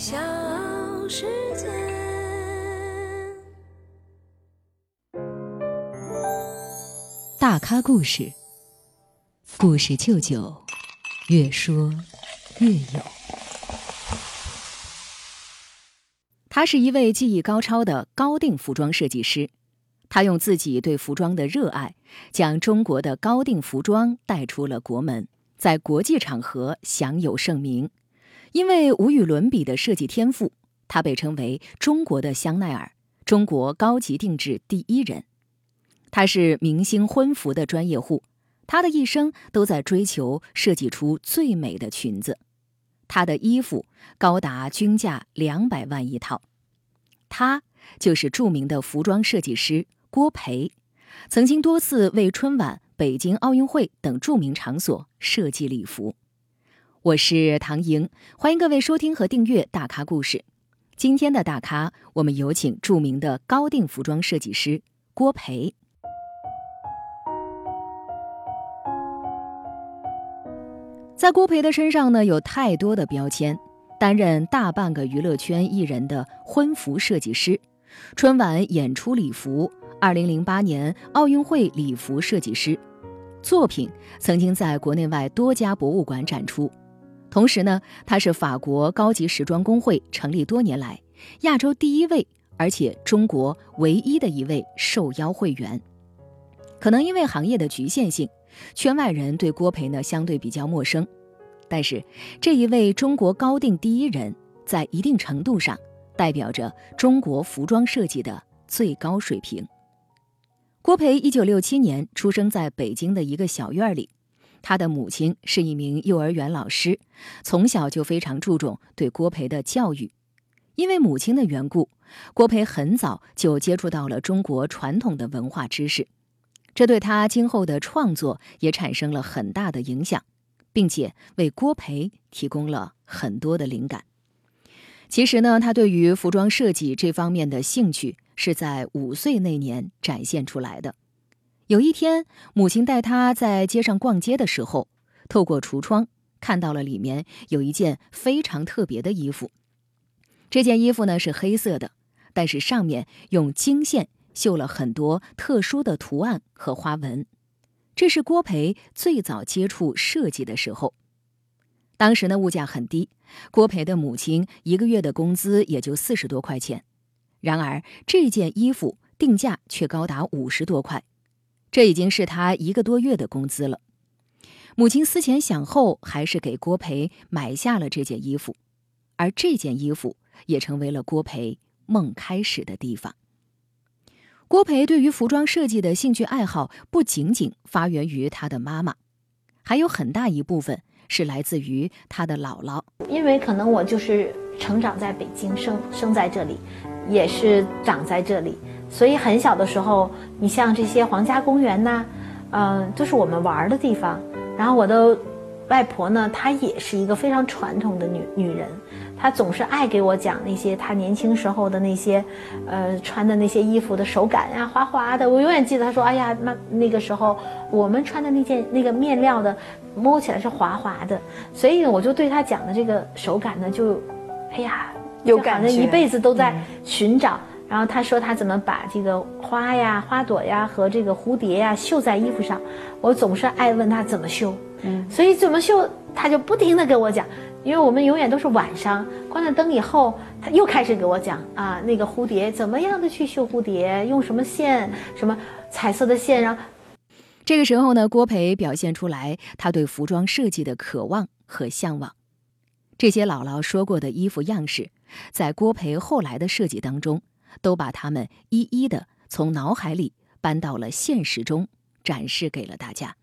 小世界。大咖故事，故事舅舅，越说越有。他是一位技艺高超的高定服装设计师，他用自己对服装的热爱，将中国的高定服装带出了国门，在国际场合享有盛名。因为无与伦比的设计天赋，他被称为中国的香奈儿，中国高级定制第一人。他是明星婚服的专业户，他的一生都在追求设计出最美的裙子。他的衣服高达均价两百万一套。他就是著名的服装设计师郭培，曾经多次为春晚、北京奥运会等著名场所设计礼服。我是唐莹，欢迎各位收听和订阅《大咖故事》。今天的大咖，我们有请著名的高定服装设计师郭培。在郭培的身上呢，有太多的标签：担任大半个娱乐圈艺人的婚服设计师，春晚演出礼服，二零零八年奥运会礼服设计师，作品曾经在国内外多家博物馆展出。同时呢，他是法国高级时装工会成立多年来亚洲第一位，而且中国唯一的一位受邀会员。可能因为行业的局限性，圈外人对郭培呢相对比较陌生。但是这一位中国高定第一人，在一定程度上代表着中国服装设计的最高水平。郭培一九六七年出生在北京的一个小院里。他的母亲是一名幼儿园老师，从小就非常注重对郭培的教育。因为母亲的缘故，郭培很早就接触到了中国传统的文化知识，这对他今后的创作也产生了很大的影响，并且为郭培提供了很多的灵感。其实呢，他对于服装设计这方面的兴趣是在五岁那年展现出来的。有一天，母亲带他在街上逛街的时候，透过橱窗看到了里面有一件非常特别的衣服。这件衣服呢是黑色的，但是上面用金线绣了很多特殊的图案和花纹。这是郭培最早接触设计的时候。当时呢物价很低，郭培的母亲一个月的工资也就四十多块钱。然而这件衣服定价却高达五十多块。这已经是他一个多月的工资了。母亲思前想后，还是给郭培买下了这件衣服，而这件衣服也成为了郭培梦开始的地方。郭培对于服装设计的兴趣爱好，不仅仅发源于他的妈妈，还有很大一部分是来自于他的姥姥。因为可能我就是成长在北京，生生在这里，也是长在这里。所以很小的时候，你像这些皇家公园呐，嗯，都是我们玩的地方。然后我的外婆呢，她也是一个非常传统的女女人，她总是爱给我讲那些她年轻时候的那些，呃，穿的那些衣服的手感呀，滑滑的。我永远记得她说：“哎呀，那那个时候我们穿的那件那个面料的，摸起来是滑滑的。”所以我就对她讲的这个手感呢，就，哎呀，有感觉，一辈子都在寻找。然后他说他怎么把这个花呀、花朵呀和这个蝴蝶呀绣在衣服上，我总是爱问他怎么绣，嗯，所以怎么绣他就不停的跟我讲，因为我们永远都是晚上关了灯以后，他又开始给我讲啊那个蝴蝶怎么样的去绣蝴蝶，用什么线，什么彩色的线，然后这个时候呢，郭培表现出来他对服装设计的渴望和向往，这些姥姥说过的衣服样式，在郭培后来的设计当中。都把他们一一的从脑海里搬到了现实中，展示给了大家。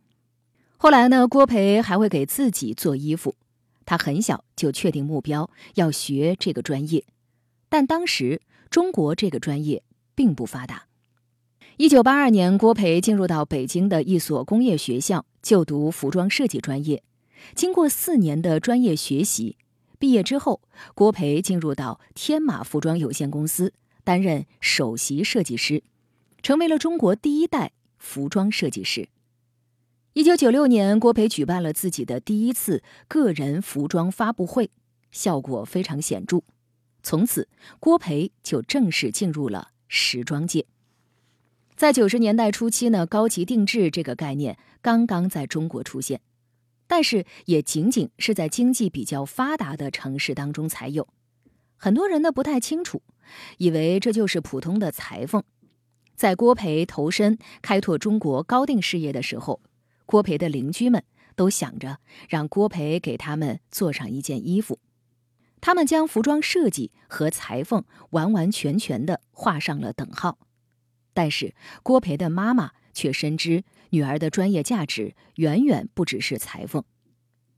后来呢，郭培还会给自己做衣服。他很小就确定目标要学这个专业，但当时中国这个专业并不发达。一九八二年，郭培进入到北京的一所工业学校就读服装设计专业。经过四年的专业学习，毕业之后，郭培进入到天马服装有限公司。担任首席设计师，成为了中国第一代服装设计师。一九九六年，郭培举办了自己的第一次个人服装发布会，效果非常显著。从此郭培就正式进入了时装界。在九十年代初期呢，高级定制这个概念刚刚在中国出现，但是也仅仅是在经济比较发达的城市当中才有。很多人呢不太清楚，以为这就是普通的裁缝。在郭培投身开拓中国高定事业的时候，郭培的邻居们都想着让郭培给他们做上一件衣服，他们将服装设计和裁缝完完全全的画上了等号。但是郭培的妈妈却深知女儿的专业价值远远不只是裁缝，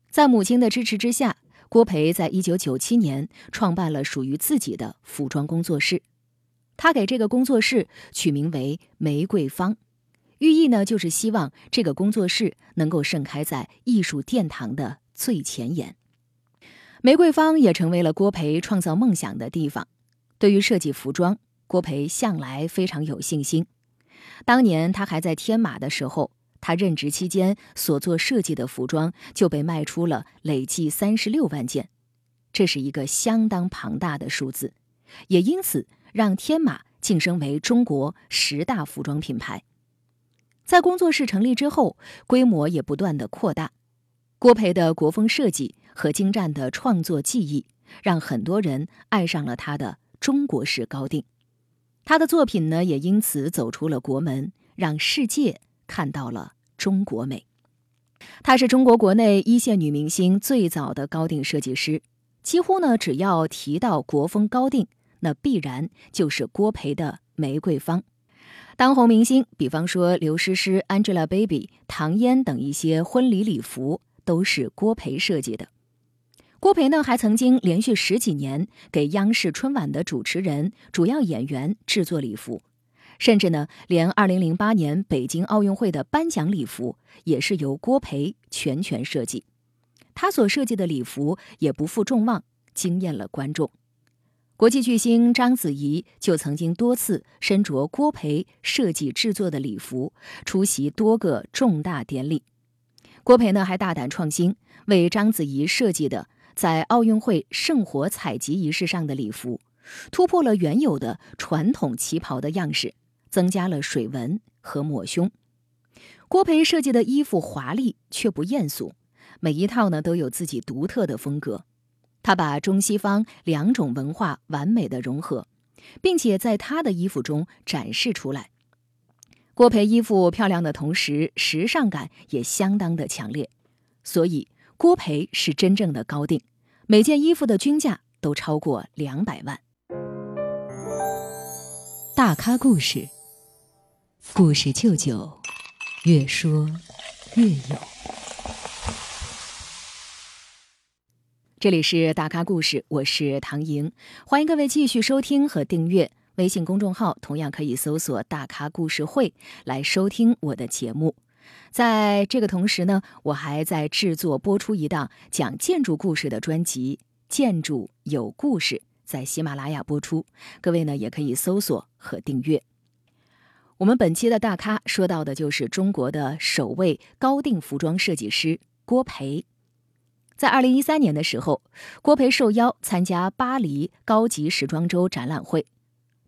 在母亲的支持之下。郭培在一九九七年创办了属于自己的服装工作室，他给这个工作室取名为“玫瑰坊”，寓意呢就是希望这个工作室能够盛开在艺术殿堂的最前沿。玫瑰坊也成为了郭培创造梦想的地方。对于设计服装，郭培向来非常有信心。当年他还在天马的时候。他任职期间所做设计的服装就被卖出了累计三十六万件，这是一个相当庞大的数字，也因此让天马晋升为中国十大服装品牌。在工作室成立之后，规模也不断的扩大。郭培的国风设计和精湛的创作技艺，让很多人爱上了他的中国式高定。他的作品呢，也因此走出了国门，让世界。看到了中国美，她是中国国内一线女明星最早的高定设计师。几乎呢，只要提到国风高定，那必然就是郭培的玫瑰坊。当红明星，比方说刘诗诗、Angelababy、唐嫣等一些婚礼礼服，都是郭培设计的。郭培呢，还曾经连续十几年给央视春晚的主持人、主要演员制作礼服。甚至呢，连2008年北京奥运会的颁奖礼服也是由郭培全权设计。他所设计的礼服也不负众望，惊艳了观众。国际巨星章子怡就曾经多次身着郭培设计制作的礼服出席多个重大典礼。郭培呢，还大胆创新，为章子怡设计的在奥运会圣火采集仪式上的礼服，突破了原有的传统旗袍的样式。增加了水纹和抹胸。郭培设计的衣服华丽却不艳俗，每一套呢都有自己独特的风格。他把中西方两种文化完美的融合，并且在他的衣服中展示出来。郭培衣服漂亮的同时，时尚感也相当的强烈，所以郭培是真正的高定，每件衣服的均价都超过两百万。大咖故事。故事舅舅，越说越有。这里是大咖故事，我是唐莹，欢迎各位继续收听和订阅微信公众号，同样可以搜索“大咖故事会”来收听我的节目。在这个同时呢，我还在制作播出一档讲建筑故事的专辑《建筑有故事》，在喜马拉雅播出，各位呢也可以搜索和订阅。我们本期的大咖说到的就是中国的首位高定服装设计师郭培。在二零一三年的时候，郭培受邀参加巴黎高级时装周展览会，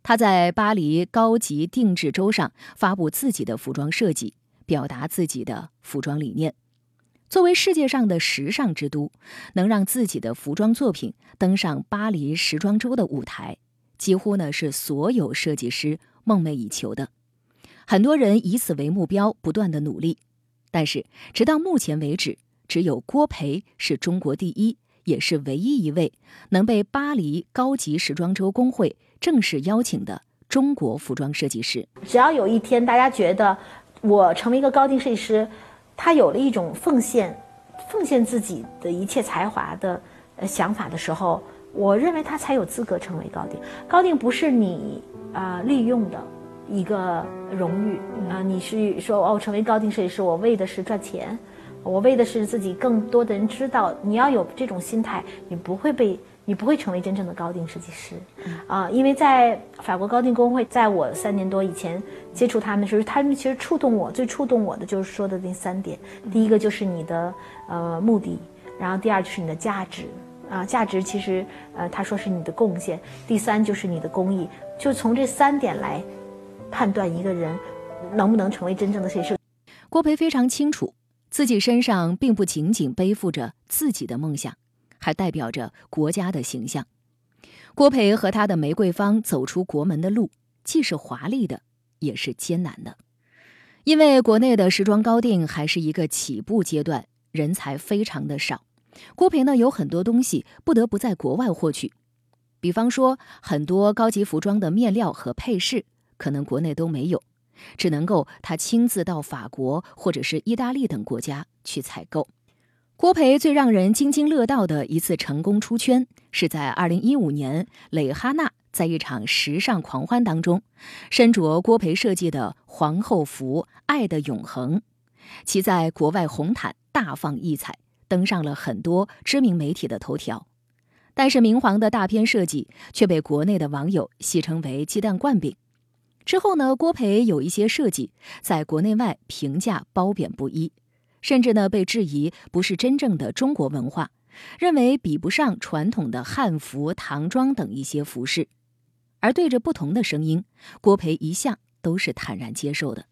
他在巴黎高级定制周上发布自己的服装设计，表达自己的服装理念。作为世界上的时尚之都，能让自己的服装作品登上巴黎时装周的舞台，几乎呢是所有设计师梦寐以求的。很多人以此为目标，不断的努力，但是直到目前为止，只有郭培是中国第一，也是唯一一位能被巴黎高级时装周工会正式邀请的中国服装设计师。只要有一天大家觉得我成为一个高定设计师，他有了一种奉献、奉献自己的一切才华的呃想法的时候，我认为他才有资格成为高定。高定不是你啊利用的。一个荣誉啊！你是说哦，成为高定设计师，我为的是赚钱，我为的是自己更多的人知道。你要有这种心态，你不会被，你不会成为真正的高定设计师啊！因为在法国高定工会，在我三年多以前接触他们的时候，他们其实触动我最触动我的就是说的那三点：第一个就是你的呃目的，然后第二就是你的价值，啊，价值其实呃，他说是你的贡献。第三就是你的公益，就从这三点来判断一个人能不能成为真正的设计师。郭培非常清楚，自己身上并不仅仅背负着自己的梦想，还代表着国家的形象。郭培和他的玫瑰坊走出国门的路，既是华丽的，也是艰难的，因为国内的时装高定还是一个起步阶段，人才非常的少。郭培呢，有很多东西不得不在国外获取，比方说很多高级服装的面料和配饰，可能国内都没有，只能够他亲自到法国或者是意大利等国家去采购。郭培最让人津津乐道的一次成功出圈，是在二零一五年，蕾哈娜在一场时尚狂欢当中，身着郭培设计的皇后服《爱的永恒》，其在国外红毯大放异彩，登上了很多知名媒体的头条。但是明皇的大片设计却被国内的网友戏称为“鸡蛋灌饼”。之后呢，郭培有一些设计在国内外评价褒贬不一。甚至呢，被质疑不是真正的中国文化，认为比不上传统的汉服、唐装等一些服饰。而对着不同的声音，郭培一向都是坦然接受的。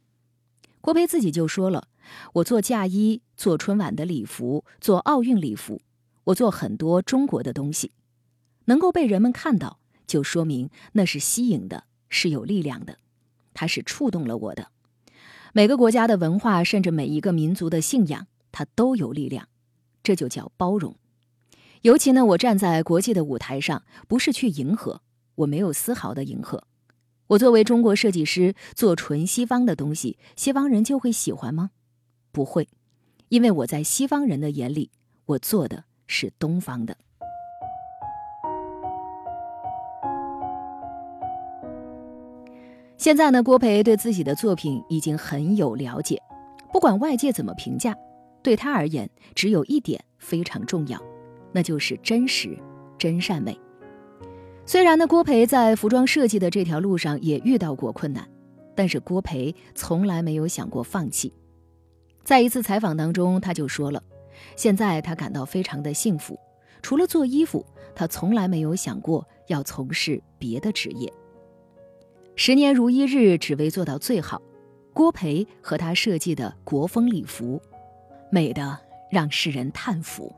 郭培自己就说了：“我做嫁衣，做春晚的礼服，做奥运礼服，我做很多中国的东西，能够被人们看到，就说明那是吸引的，是有力量的，它是触动了我的。”每个国家的文化，甚至每一个民族的信仰，它都有力量，这就叫包容。尤其呢，我站在国际的舞台上，不是去迎合，我没有丝毫的迎合。我作为中国设计师做纯西方的东西，西方人就会喜欢吗？不会，因为我在西方人的眼里，我做的是东方的。现在呢，郭培对自己的作品已经很有了解，不管外界怎么评价，对他而言，只有一点非常重要，那就是真实、真善美。虽然呢，郭培在服装设计的这条路上也遇到过困难，但是郭培从来没有想过放弃。在一次采访当中，他就说了，现在他感到非常的幸福，除了做衣服，他从来没有想过要从事别的职业。十年如一日，只为做到最好。郭培和他设计的国风礼服，美的让世人叹服。